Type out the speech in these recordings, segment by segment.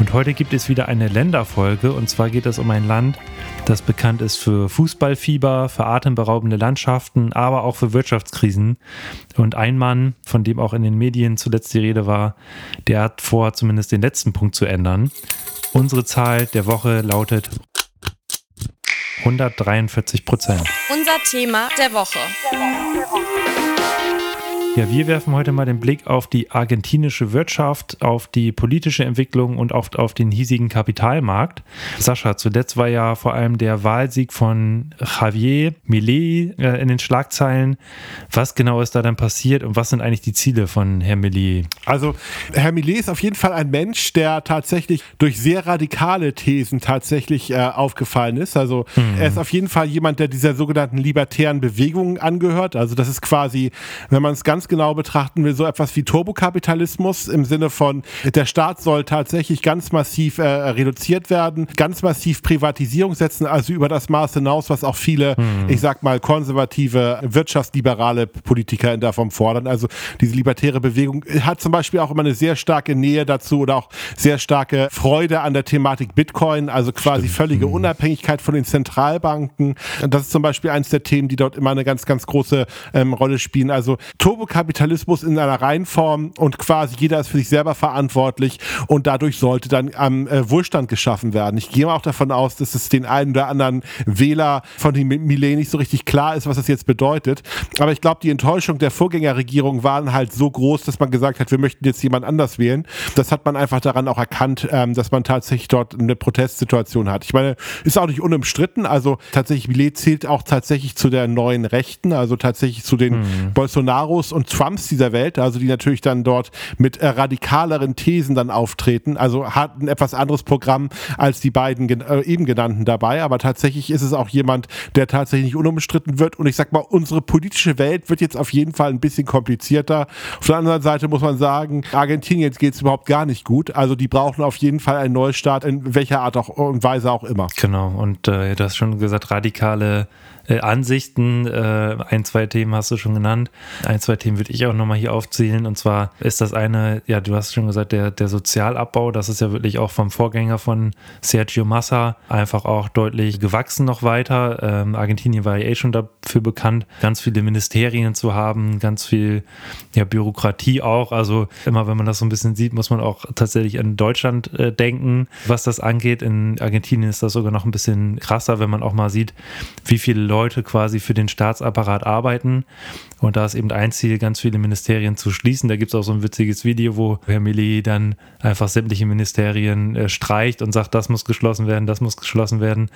Und heute gibt es wieder eine Länderfolge und zwar geht es um ein Land, das bekannt ist für Fußballfieber, für atemberaubende Landschaften, aber auch für Wirtschaftskrisen. Und ein Mann, von dem auch in den Medien zuletzt die Rede war, der hat vor, zumindest den letzten Punkt zu ändern. Unsere Zahl der Woche lautet 143 Prozent. Unser Thema der Woche. Ja, wir werfen heute mal den Blick auf die argentinische Wirtschaft, auf die politische Entwicklung und auf, auf den hiesigen Kapitalmarkt. Sascha, zuletzt war ja vor allem der Wahlsieg von Javier Millet äh, in den Schlagzeilen. Was genau ist da dann passiert und was sind eigentlich die Ziele von Herrn Millet? Also, Herr Millet ist auf jeden Fall ein Mensch, der tatsächlich durch sehr radikale Thesen tatsächlich äh, aufgefallen ist. Also, mhm. er ist auf jeden Fall jemand, der dieser sogenannten libertären Bewegung angehört. Also, das ist quasi, wenn man es ganz ganz genau betrachten will, so etwas wie Turbokapitalismus im Sinne von, der Staat soll tatsächlich ganz massiv äh, reduziert werden, ganz massiv Privatisierung setzen, also über das Maß hinaus, was auch viele, hm. ich sag mal, konservative, wirtschaftsliberale Politiker in der Form fordern. Also diese libertäre Bewegung hat zum Beispiel auch immer eine sehr starke Nähe dazu oder auch sehr starke Freude an der Thematik Bitcoin, also quasi Stimmt. völlige hm. Unabhängigkeit von den Zentralbanken. Das ist zum Beispiel eines der Themen, die dort immer eine ganz, ganz große ähm, Rolle spielen. Also Turbo Kapitalismus in einer Reihenform und quasi jeder ist für sich selber verantwortlich und dadurch sollte dann am äh, Wohlstand geschaffen werden. Ich gehe mal auch davon aus, dass es den einen oder anderen Wähler von den Millet nicht so richtig klar ist, was das jetzt bedeutet. Aber ich glaube, die Enttäuschung der Vorgängerregierung waren halt so groß, dass man gesagt hat, wir möchten jetzt jemand anders wählen. Das hat man einfach daran auch erkannt, ähm, dass man tatsächlich dort eine Protestsituation hat. Ich meine, ist auch nicht unumstritten. Also tatsächlich, Millet zählt auch tatsächlich zu der neuen Rechten, also tatsächlich zu den mhm. Bolsonaros und und Trumps dieser Welt, also die natürlich dann dort mit äh, radikaleren Thesen dann auftreten, also hat ein etwas anderes Programm als die beiden äh, eben genannten dabei, aber tatsächlich ist es auch jemand, der tatsächlich unumstritten wird. Und ich sag mal, unsere politische Welt wird jetzt auf jeden Fall ein bisschen komplizierter. Auf der anderen Seite muss man sagen, Argentinien geht es überhaupt gar nicht gut, also die brauchen auf jeden Fall einen Neustart in welcher Art auch, und Weise auch immer. Genau, und äh, du hast schon gesagt, radikale äh, Ansichten. Äh, ein, zwei Themen hast du schon genannt. Ein, zwei Themen würde ich auch nochmal hier aufzählen. Und zwar ist das eine, ja, du hast schon gesagt, der, der Sozialabbau. Das ist ja wirklich auch vom Vorgänger von Sergio Massa einfach auch deutlich gewachsen noch weiter. Ähm, Argentinien war ja eh schon dafür bekannt, ganz viele Ministerien zu haben, ganz viel ja, Bürokratie auch. Also immer, wenn man das so ein bisschen sieht, muss man auch tatsächlich an Deutschland äh, denken, was das angeht. In Argentinien ist das sogar noch ein bisschen krasser, wenn man auch mal sieht, wie viele Leute Leute quasi für den Staatsapparat arbeiten. Und da ist eben ein Ziel, ganz viele Ministerien zu schließen. Da gibt es auch so ein witziges Video, wo Herr Millet dann einfach sämtliche Ministerien äh, streicht und sagt, das muss geschlossen werden, das muss geschlossen werden.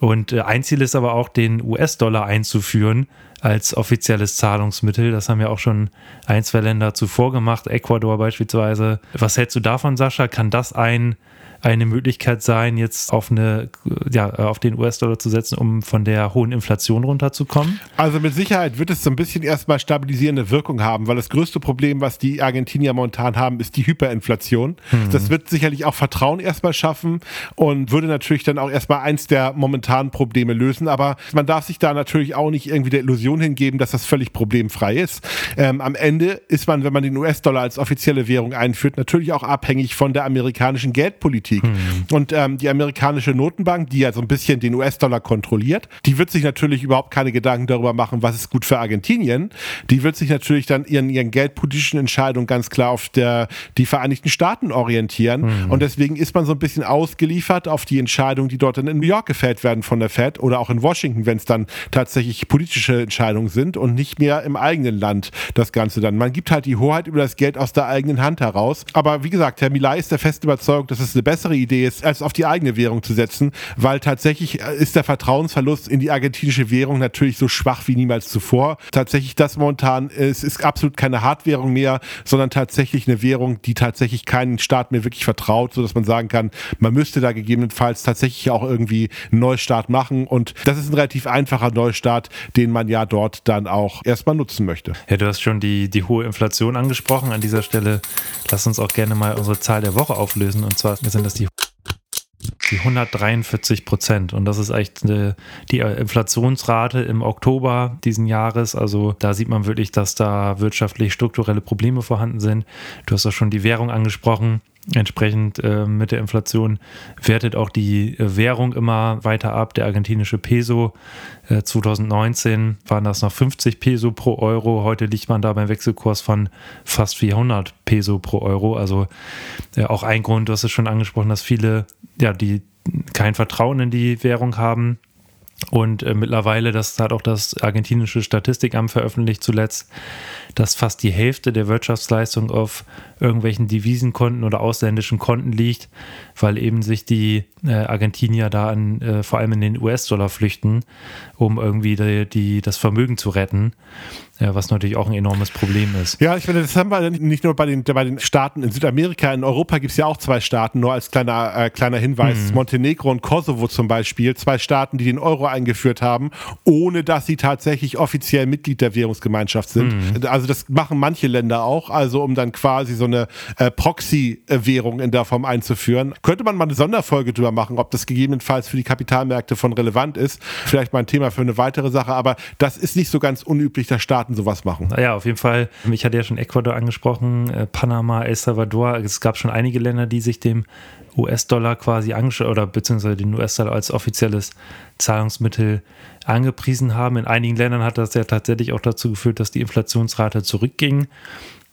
Und äh, ein Ziel ist aber auch, den US-Dollar einzuführen als offizielles Zahlungsmittel. Das haben ja auch schon ein, zwei Länder zuvor gemacht, Ecuador beispielsweise. Was hältst du davon, Sascha? Kann das ein eine Möglichkeit sein, jetzt auf eine, ja, auf den US-Dollar zu setzen, um von der hohen Inflation runterzukommen? Also mit Sicherheit wird es so ein bisschen erstmal stabilisierende Wirkung haben, weil das größte Problem, was die Argentinier momentan haben, ist die Hyperinflation. Mhm. Das wird sicherlich auch Vertrauen erstmal schaffen und würde natürlich dann auch erstmal eins der momentanen Probleme lösen. Aber man darf sich da natürlich auch nicht irgendwie der Illusion hingeben, dass das völlig problemfrei ist. Ähm, am Ende ist man, wenn man den US-Dollar als offizielle Währung einführt, natürlich auch abhängig von der amerikanischen Geldpolitik. Politik. Mhm. Und ähm, die amerikanische Notenbank, die ja so ein bisschen den US-Dollar kontrolliert, die wird sich natürlich überhaupt keine Gedanken darüber machen, was ist gut für Argentinien. Die wird sich natürlich dann ihren, ihren geldpolitischen Entscheidungen ganz klar auf der, die Vereinigten Staaten orientieren. Mhm. Und deswegen ist man so ein bisschen ausgeliefert auf die Entscheidungen, die dort in New York gefällt werden von der Fed oder auch in Washington, wenn es dann tatsächlich politische Entscheidungen sind und nicht mehr im eigenen Land das Ganze dann. Man gibt halt die Hoheit über das Geld aus der eigenen Hand heraus. Aber wie gesagt, Herr Milay ist der festen Überzeugung, dass es eine bessere bessere Idee ist, als auf die eigene Währung zu setzen, weil tatsächlich äh, ist der Vertrauensverlust in die argentinische Währung natürlich so schwach wie niemals zuvor. Tatsächlich das momentan ist, ist absolut keine Hardwährung mehr, sondern tatsächlich eine Währung, die tatsächlich keinen Staat mehr wirklich vertraut, sodass man sagen kann, man müsste da gegebenenfalls tatsächlich auch irgendwie einen Neustart machen und das ist ein relativ einfacher Neustart, den man ja dort dann auch erstmal nutzen möchte. Ja, du hast schon die, die hohe Inflation angesprochen. An dieser Stelle lass uns auch gerne mal unsere Zahl der Woche auflösen und zwar sind das die sie 143 Prozent. Und das ist echt eine, die Inflationsrate im Oktober diesen Jahres. Also da sieht man wirklich, dass da wirtschaftlich strukturelle Probleme vorhanden sind. Du hast auch schon die Währung angesprochen. Entsprechend äh, mit der Inflation wertet auch die äh, Währung immer weiter ab. Der argentinische Peso äh, 2019 waren das noch 50 Peso pro Euro. Heute liegt man da beim Wechselkurs von fast 400 Peso pro Euro. Also äh, auch ein Grund, du hast es schon angesprochen, dass viele, ja, die kein Vertrauen in die Währung haben. Und äh, mittlerweile, das hat auch das argentinische Statistikamt veröffentlicht zuletzt, dass fast die Hälfte der Wirtschaftsleistung auf irgendwelchen Devisenkonten oder ausländischen Konten liegt, weil eben sich die äh, Argentinier da an, äh, vor allem in den US-Dollar flüchten, um irgendwie die, die, das Vermögen zu retten. Ja, was natürlich auch ein enormes Problem ist. Ja, ich finde, das haben wir nicht nur bei den, bei den Staaten in Südamerika, in Europa gibt es ja auch zwei Staaten, nur als kleiner, äh, kleiner Hinweis. Mhm. Montenegro und Kosovo zum Beispiel, zwei Staaten, die den Euro eingeführt haben, ohne dass sie tatsächlich offiziell Mitglied der Währungsgemeinschaft sind. Mhm. Also das machen manche Länder auch, also um dann quasi so eine äh, Proxy-Währung in der Form einzuführen. Könnte man mal eine Sonderfolge drüber machen, ob das gegebenenfalls für die Kapitalmärkte von relevant ist. Vielleicht mal ein Thema für eine weitere Sache, aber das ist nicht so ganz unüblich, dass Staaten sowas machen. Ja, auf jeden Fall. Ich hatte ja schon Ecuador angesprochen, äh, Panama, El Salvador. Es gab schon einige Länder, die sich dem US-Dollar quasi angeschaut oder beziehungsweise den US-Dollar als offizielles Zahlungsmittel angepriesen haben. In einigen Ländern hat das ja tatsächlich auch dazu geführt, dass die Inflationsrate zurückging.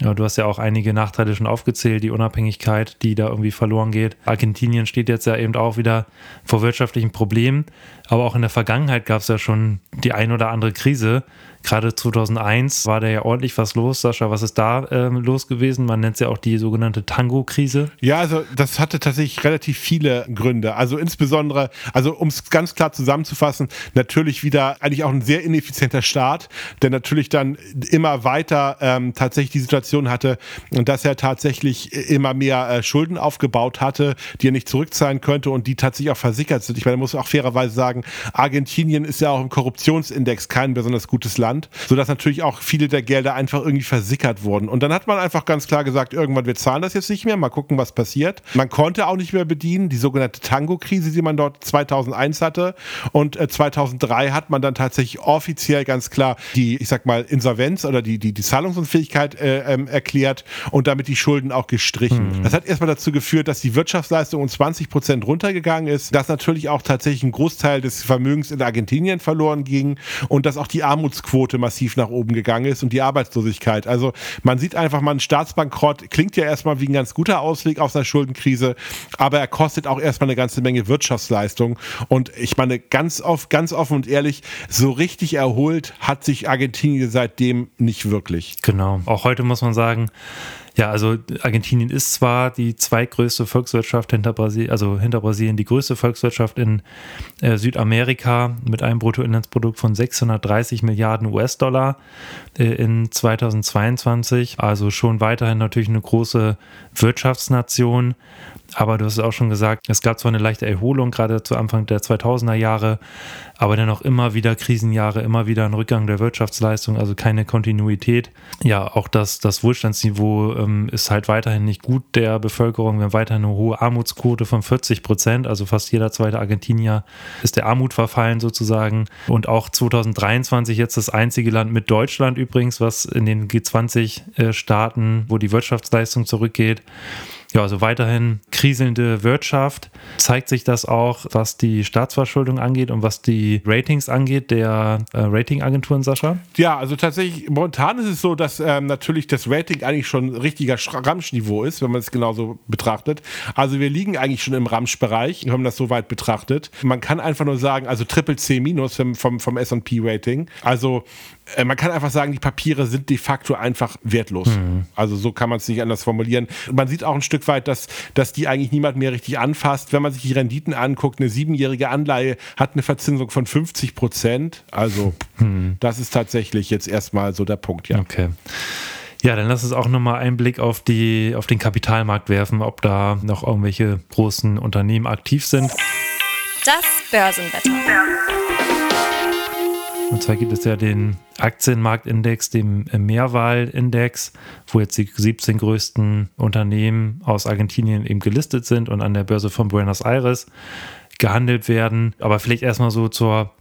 Ja, du hast ja auch einige Nachteile schon aufgezählt, die Unabhängigkeit, die da irgendwie verloren geht. Argentinien steht jetzt ja eben auch wieder vor wirtschaftlichen Problemen, aber auch in der Vergangenheit gab es ja schon die ein oder andere Krise, Gerade 2001 war da ja ordentlich was los. Sascha, was ist da ähm, los gewesen? Man nennt es ja auch die sogenannte Tango-Krise. Ja, also das hatte tatsächlich relativ viele Gründe. Also insbesondere, also um es ganz klar zusammenzufassen, natürlich wieder eigentlich auch ein sehr ineffizienter Staat, der natürlich dann immer weiter ähm, tatsächlich die Situation hatte, dass er tatsächlich immer mehr äh, Schulden aufgebaut hatte, die er nicht zurückzahlen könnte und die tatsächlich auch versickert sind. Ich meine, man muss auch fairerweise sagen, Argentinien ist ja auch im Korruptionsindex kein besonders gutes Land. Land, sodass natürlich auch viele der Gelder einfach irgendwie versickert wurden. Und dann hat man einfach ganz klar gesagt, irgendwann wir zahlen das jetzt nicht mehr, mal gucken, was passiert. Man konnte auch nicht mehr bedienen, die sogenannte Tango-Krise, die man dort 2001 hatte. Und 2003 äh, hat man dann tatsächlich offiziell ganz klar die, ich sag mal, Insolvenz oder die, die, die Zahlungsunfähigkeit äh, ähm, erklärt und damit die Schulden auch gestrichen. Mhm. Das hat erstmal dazu geführt, dass die Wirtschaftsleistung um 20 Prozent runtergegangen ist, dass natürlich auch tatsächlich ein Großteil des Vermögens in Argentinien verloren ging und dass auch die Armutsquote Arbeitsquote massiv nach oben gegangen ist und die Arbeitslosigkeit. Also man sieht einfach mal, ein Staatsbankrott klingt ja erstmal wie ein ganz guter Ausweg aus einer Schuldenkrise, aber er kostet auch erstmal eine ganze Menge Wirtschaftsleistung. Und ich meine, ganz, oft, ganz offen und ehrlich, so richtig erholt hat sich Argentinien seitdem nicht wirklich. Genau. Auch heute muss man sagen, ja, also Argentinien ist zwar die zweitgrößte Volkswirtschaft hinter Brasilien, also hinter Brasilien die größte Volkswirtschaft in äh, Südamerika mit einem Bruttoinlandsprodukt von 630 Milliarden US-Dollar äh, in 2022. Also schon weiterhin natürlich eine große Wirtschaftsnation. Aber du hast es auch schon gesagt, es gab zwar eine leichte Erholung, gerade zu Anfang der 2000er Jahre, aber dennoch immer wieder Krisenjahre, immer wieder ein Rückgang der Wirtschaftsleistung, also keine Kontinuität. Ja, auch das, das Wohlstandsniveau ähm, ist halt weiterhin nicht gut der Bevölkerung. Wir haben weiterhin eine hohe Armutsquote von 40 Prozent, also fast jeder zweite Argentinier ist der Armut verfallen sozusagen. Und auch 2023 jetzt das einzige Land mit Deutschland übrigens, was in den G20-Staaten, äh, wo die Wirtschaftsleistung zurückgeht, ja, also weiterhin kriselnde Wirtschaft. Zeigt sich das auch, was die Staatsverschuldung angeht und was die Ratings angeht, der äh, Ratingagenturen, Sascha? Ja, also tatsächlich, momentan ist es so, dass ähm, natürlich das Rating eigentlich schon richtiger Ramschniveau ist, wenn man es genauso betrachtet. Also wir liegen eigentlich schon im Ramschbereich, wenn man das so weit betrachtet. Man kann einfach nur sagen, also Triple C minus vom, vom, vom S&P-Rating. Also man kann einfach sagen, die Papiere sind de facto einfach wertlos. Mhm. Also so kann man es nicht anders formulieren. Man sieht auch ein Stück weit, dass, dass die eigentlich niemand mehr richtig anfasst. Wenn man sich die Renditen anguckt, eine siebenjährige Anleihe hat eine Verzinsung von 50 Prozent. Also mhm. das ist tatsächlich jetzt erstmal so der Punkt, ja. Okay. Ja, dann lass uns auch nochmal einen Blick auf, die, auf den Kapitalmarkt werfen, ob da noch irgendwelche großen Unternehmen aktiv sind. Das Börsenwetter. Und zwar gibt es ja den Aktienmarktindex, den Mehrwahlindex, wo jetzt die 17 größten Unternehmen aus Argentinien eben gelistet sind und an der Börse von Buenos Aires gehandelt werden. Aber vielleicht erstmal so zur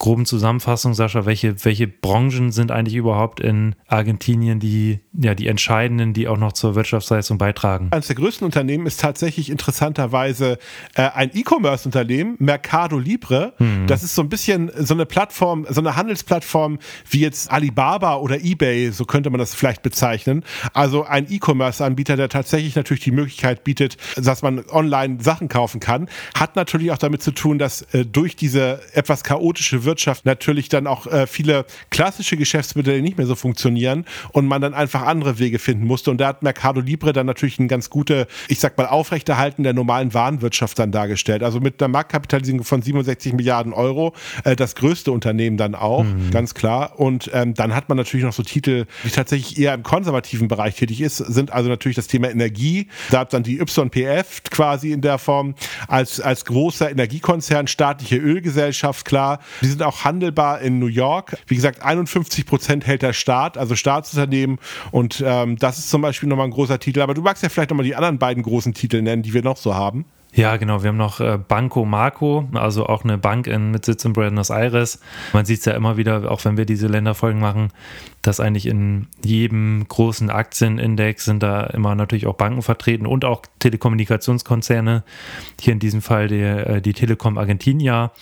groben Zusammenfassung, Sascha, welche, welche Branchen sind eigentlich überhaupt in Argentinien die, ja, die entscheidenden, die auch noch zur Wirtschaftsleistung beitragen? Eines der größten Unternehmen ist tatsächlich interessanterweise äh, ein E-Commerce-Unternehmen, Mercado Libre. Mhm. Das ist so ein bisschen so eine Plattform, so eine Handelsplattform wie jetzt Alibaba oder eBay, so könnte man das vielleicht bezeichnen. Also ein E-Commerce-Anbieter, der tatsächlich natürlich die Möglichkeit bietet, dass man online Sachen kaufen kann, hat natürlich auch damit zu tun, dass äh, durch diese etwas chaotische Wirtschaft Wirtschaft natürlich dann auch äh, viele klassische Geschäftsmodelle nicht mehr so funktionieren und man dann einfach andere Wege finden musste. Und da hat Mercado Libre dann natürlich ein ganz gute, ich sag mal, Aufrechterhalten der normalen Warenwirtschaft dann dargestellt. Also mit einer Marktkapitalisierung von 67 Milliarden Euro, äh, das größte Unternehmen dann auch, mhm. ganz klar. Und ähm, dann hat man natürlich noch so Titel, die tatsächlich eher im konservativen Bereich tätig ist, sind also natürlich das Thema Energie. Da hat dann die YPF quasi in der Form als, als großer Energiekonzern, staatliche Ölgesellschaft, klar. Die sind sind auch handelbar in New York. Wie gesagt, 51 Prozent hält der Staat, also Staatsunternehmen. Und ähm, das ist zum Beispiel nochmal ein großer Titel. Aber du magst ja vielleicht nochmal die anderen beiden großen Titel nennen, die wir noch so haben. Ja, genau. Wir haben noch äh, Banco Marco, also auch eine Bank in, mit Sitz in Buenos Aires. Man sieht es ja immer wieder, auch wenn wir diese Länderfolgen machen, dass eigentlich in jedem großen Aktienindex sind da immer natürlich auch Banken vertreten und auch Telekommunikationskonzerne. Hier in diesem Fall die, äh, die Telekom Argentinia.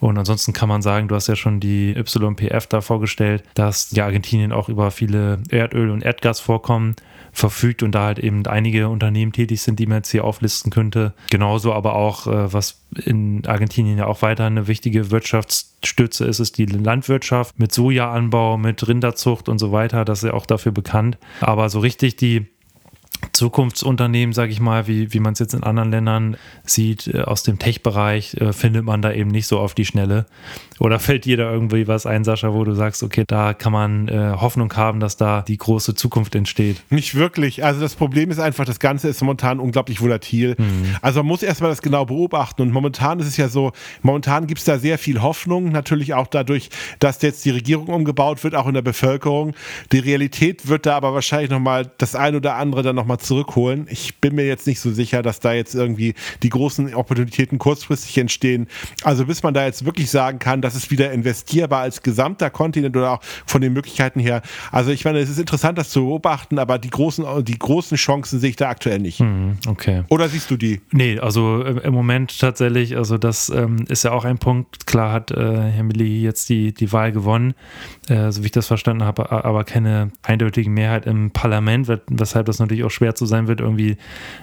Und ansonsten kann man sagen, du hast ja schon die YPF da vorgestellt, dass ja Argentinien auch über viele Erdöl- und Erdgasvorkommen verfügt und da halt eben einige Unternehmen tätig sind, die man jetzt hier auflisten könnte. Genauso aber auch, äh, was in Argentinien ja auch weiter eine wichtige Wirtschaftsstütze ist, ist die Landwirtschaft mit Sojaanbau, mit Rinderzucht und so weiter. Das ist ja auch dafür bekannt. Aber so richtig die Zukunftsunternehmen, sage ich mal, wie, wie man es jetzt in anderen Ländern sieht, äh, aus dem Tech-Bereich, äh, findet man da eben nicht so auf die Schnelle. Oder fällt dir da irgendwie was ein, Sascha, wo du sagst, okay, da kann man äh, Hoffnung haben, dass da die große Zukunft entsteht? Nicht wirklich. Also das Problem ist einfach, das Ganze ist momentan unglaublich volatil. Mhm. Also man muss erstmal das genau beobachten. Und momentan ist es ja so, momentan gibt es da sehr viel Hoffnung, natürlich auch dadurch, dass jetzt die Regierung umgebaut wird, auch in der Bevölkerung. Die Realität wird da aber wahrscheinlich nochmal das ein oder andere dann nochmal zurückholen. Ich bin mir jetzt nicht so sicher, dass da jetzt irgendwie die großen Opportunitäten kurzfristig entstehen. Also bis man da jetzt wirklich sagen kann, das ist wieder investierbar als gesamter Kontinent oder auch von den Möglichkeiten her. Also ich meine, es ist interessant, das zu beobachten, aber die großen, die großen Chancen sehe ich da aktuell nicht. Hm, okay. Oder siehst du die? Nee, also äh, im Moment tatsächlich, also das ähm, ist ja auch ein Punkt. Klar hat äh, Herr Milli jetzt die, die Wahl gewonnen, äh, so wie ich das verstanden habe, aber keine eindeutige Mehrheit im Parlament, weshalb das natürlich auch schwer zu sein wird, irgendwie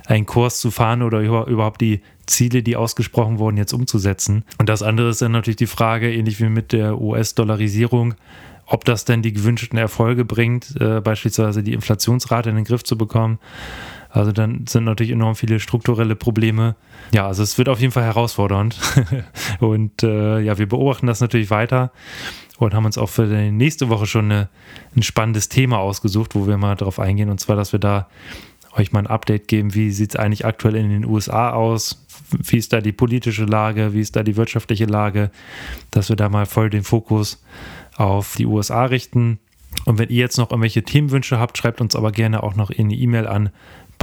einen Kurs zu fahren oder überhaupt die Ziele, die ausgesprochen wurden, jetzt umzusetzen. Und das andere ist dann natürlich die Frage, ähnlich wie mit der US-Dollarisierung, ob das denn die gewünschten Erfolge bringt, äh, beispielsweise die Inflationsrate in den Griff zu bekommen. Also dann sind natürlich enorm viele strukturelle Probleme. Ja, also es wird auf jeden Fall herausfordernd. und äh, ja, wir beobachten das natürlich weiter und haben uns auch für die nächste Woche schon eine, ein spannendes Thema ausgesucht, wo wir mal darauf eingehen. Und zwar, dass wir da euch mal ein Update geben, wie sieht es eigentlich aktuell in den USA aus, wie ist da die politische Lage, wie ist da die wirtschaftliche Lage, dass wir da mal voll den Fokus auf die USA richten. Und wenn ihr jetzt noch irgendwelche Themenwünsche habt, schreibt uns aber gerne auch noch in die E-Mail an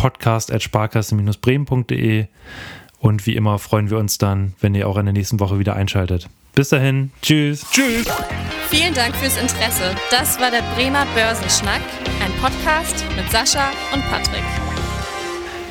podcast.sparkasse-bremen.de und wie immer freuen wir uns dann, wenn ihr auch in der nächsten Woche wieder einschaltet. Bis dahin, tschüss. Tschüss. Vielen Dank fürs Interesse. Das war der Bremer Börsenschnack, ein Podcast mit Sascha und Patrick.